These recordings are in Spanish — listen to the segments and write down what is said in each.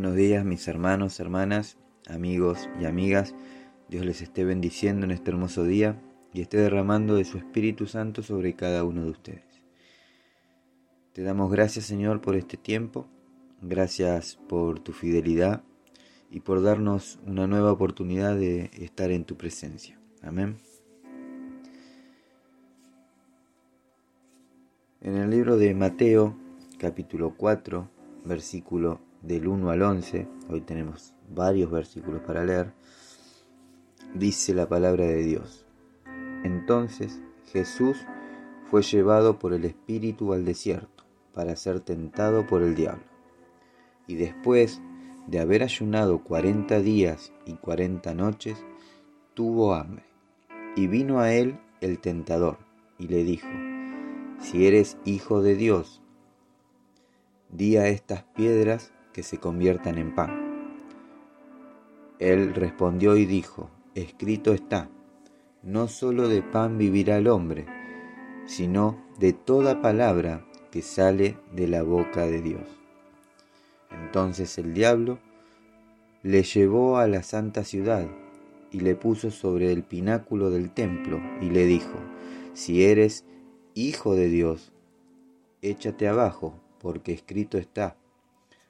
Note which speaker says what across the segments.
Speaker 1: Buenos días mis hermanos, hermanas, amigos y amigas. Dios les esté bendiciendo en este hermoso día y esté derramando de su Espíritu Santo sobre cada uno de ustedes. Te damos gracias Señor por este tiempo, gracias por tu fidelidad y por darnos una nueva oportunidad de estar en tu presencia. Amén. En el libro de Mateo, capítulo 4, versículo del 1 al 11, hoy tenemos varios versículos para leer, dice la palabra de Dios. Entonces Jesús fue llevado por el Espíritu al desierto para ser tentado por el diablo. Y después de haber ayunado cuarenta días y cuarenta noches, tuvo hambre. Y vino a él el tentador y le dijo, si eres hijo de Dios, di a estas piedras que se conviertan en pan. Él respondió y dijo, escrito está, no solo de pan vivirá el hombre, sino de toda palabra que sale de la boca de Dios. Entonces el diablo le llevó a la santa ciudad y le puso sobre el pináculo del templo y le dijo, si eres hijo de Dios, échate abajo, porque escrito está,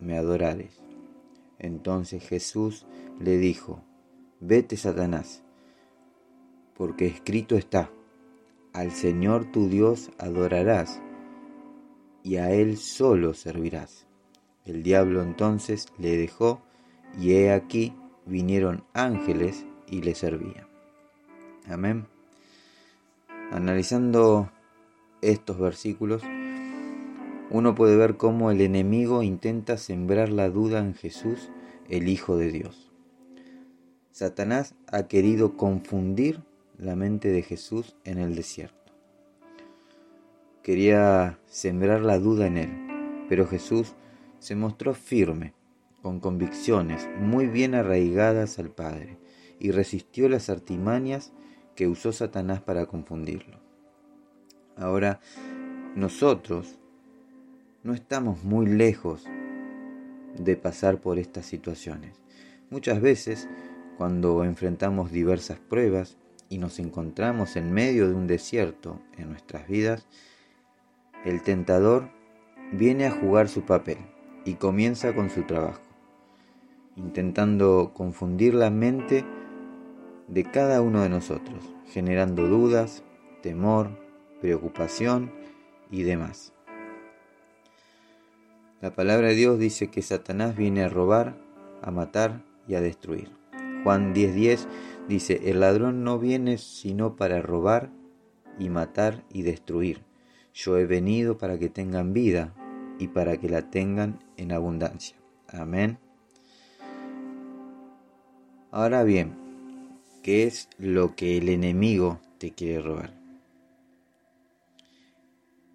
Speaker 1: me adorares. Entonces Jesús le dijo, Vete, Satanás, porque escrito está, al Señor tu Dios adorarás, y a Él solo servirás. El diablo entonces le dejó, y he aquí vinieron ángeles y le servían. Amén. Analizando estos versículos, uno puede ver cómo el enemigo intenta sembrar la duda en Jesús, el Hijo de Dios. Satanás ha querido confundir la mente de Jesús en el desierto. Quería sembrar la duda en él, pero Jesús se mostró firme, con convicciones muy bien arraigadas al Padre, y resistió las artimañas que usó Satanás para confundirlo. Ahora, nosotros no estamos muy lejos de pasar por estas situaciones. Muchas veces, cuando enfrentamos diversas pruebas y nos encontramos en medio de un desierto en nuestras vidas, el tentador viene a jugar su papel y comienza con su trabajo, intentando confundir la mente de cada uno de nosotros, generando dudas, temor, preocupación y demás. La palabra de Dios dice que Satanás viene a robar, a matar y a destruir. Juan 10:10 dice, el ladrón no viene sino para robar y matar y destruir. Yo he venido para que tengan vida y para que la tengan en abundancia. Amén. Ahora bien, ¿qué es lo que el enemigo te quiere robar?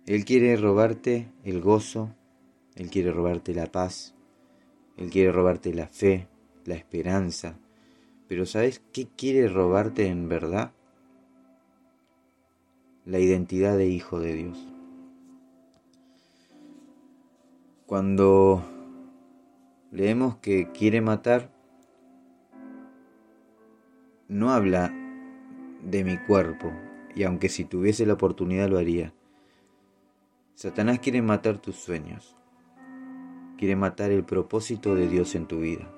Speaker 1: Él quiere robarte el gozo, él quiere robarte la paz, Él quiere robarte la fe, la esperanza. Pero ¿sabes qué quiere robarte en verdad? La identidad de hijo de Dios. Cuando leemos que quiere matar, no habla de mi cuerpo, y aunque si tuviese la oportunidad lo haría. Satanás quiere matar tus sueños, quiere matar el propósito de Dios en tu vida.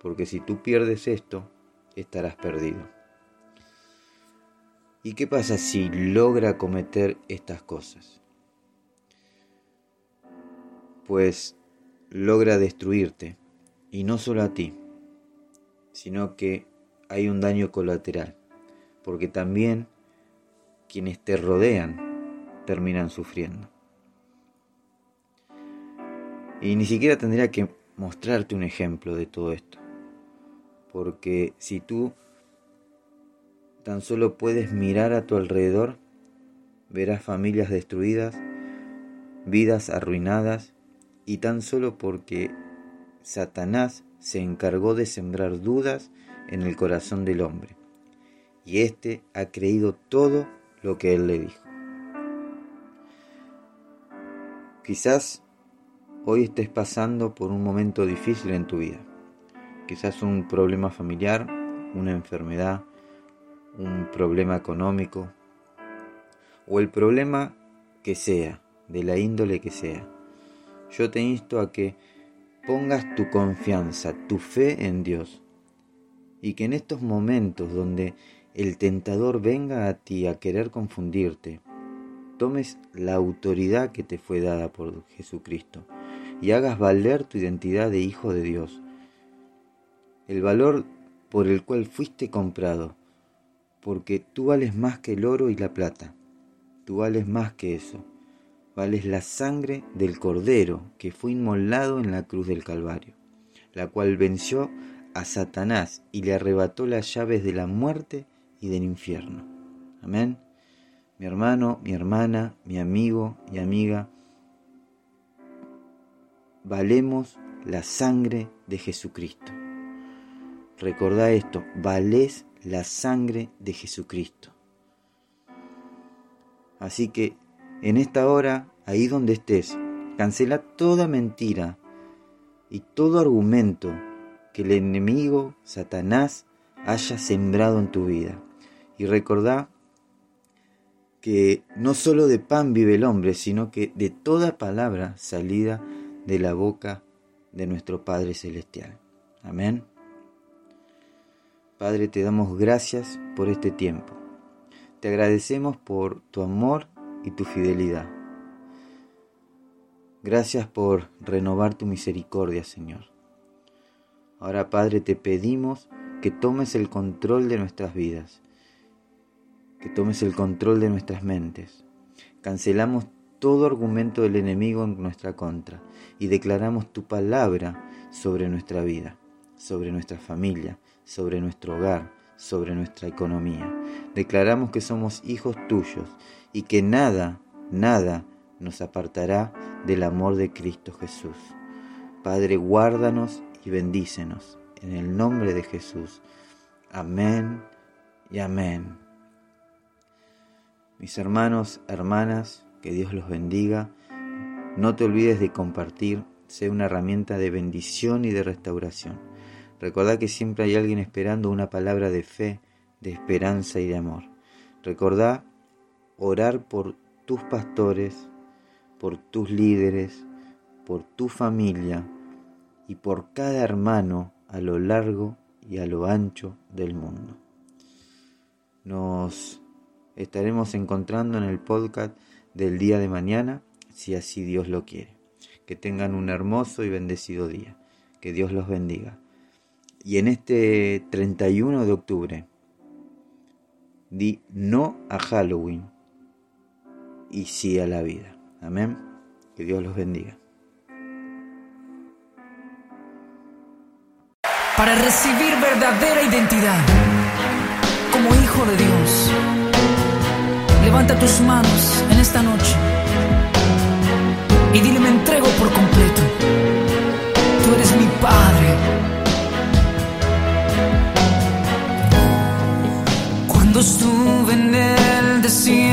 Speaker 1: Porque si tú pierdes esto, estarás perdido. ¿Y qué pasa si logra cometer estas cosas? Pues logra destruirte, y no solo a ti, sino que hay un daño colateral, porque también quienes te rodean terminan sufriendo. Y ni siquiera tendría que mostrarte un ejemplo de todo esto. Porque si tú tan solo puedes mirar a tu alrededor, verás familias destruidas, vidas arruinadas, y tan solo porque Satanás se encargó de sembrar dudas en el corazón del hombre, y éste ha creído todo lo que él le dijo. Quizás hoy estés pasando por un momento difícil en tu vida, quizás un problema familiar, una enfermedad, un problema económico o el problema que sea, de la índole que sea. Yo te insto a que pongas tu confianza, tu fe en Dios y que en estos momentos donde el tentador venga a ti a querer confundirte, tomes la autoridad que te fue dada por Jesucristo y hagas valer tu identidad de hijo de Dios, el valor por el cual fuiste comprado, porque tú vales más que el oro y la plata, tú vales más que eso, vales la sangre del Cordero que fue inmolado en la cruz del Calvario, la cual venció a Satanás y le arrebató las llaves de la muerte y del infierno. Amén. Mi hermano, mi hermana, mi amigo y amiga, valemos la sangre de Jesucristo. Recordá esto, valés la sangre de Jesucristo. Así que en esta hora, ahí donde estés, cancela toda mentira y todo argumento que el enemigo, Satanás, haya sembrado en tu vida. Y recordá que no solo de pan vive el hombre, sino que de toda palabra salida de la boca de nuestro Padre Celestial. Amén. Padre, te damos gracias por este tiempo. Te agradecemos por tu amor y tu fidelidad. Gracias por renovar tu misericordia, Señor. Ahora, Padre, te pedimos que tomes el control de nuestras vidas, que tomes el control de nuestras mentes. Cancelamos todo argumento del enemigo en nuestra contra y declaramos tu palabra sobre nuestra vida, sobre nuestra familia, sobre nuestro hogar, sobre nuestra economía. Declaramos que somos hijos tuyos y que nada, nada nos apartará del amor de Cristo Jesús. Padre, guárdanos y bendícenos. En el nombre de Jesús. Amén y amén. Mis hermanos, hermanas, que Dios los bendiga. No te olvides de compartir, sea una herramienta de bendición y de restauración. Recordá que siempre hay alguien esperando una palabra de fe, de esperanza y de amor. Recordá orar por tus pastores, por tus líderes, por tu familia y por cada hermano a lo largo y a lo ancho del mundo. Nos estaremos encontrando en el podcast del día de mañana, si así Dios lo quiere. Que tengan un hermoso y bendecido día. Que Dios los bendiga. Y en este 31 de octubre, di no a Halloween y sí a la vida. Amén. Que Dios los bendiga.
Speaker 2: Para recibir verdadera identidad como hijo de Dios, levanta tus manos en esta noche y dile me entrego por completo. Tú eres mi Padre. Cuando estuve en el desierto,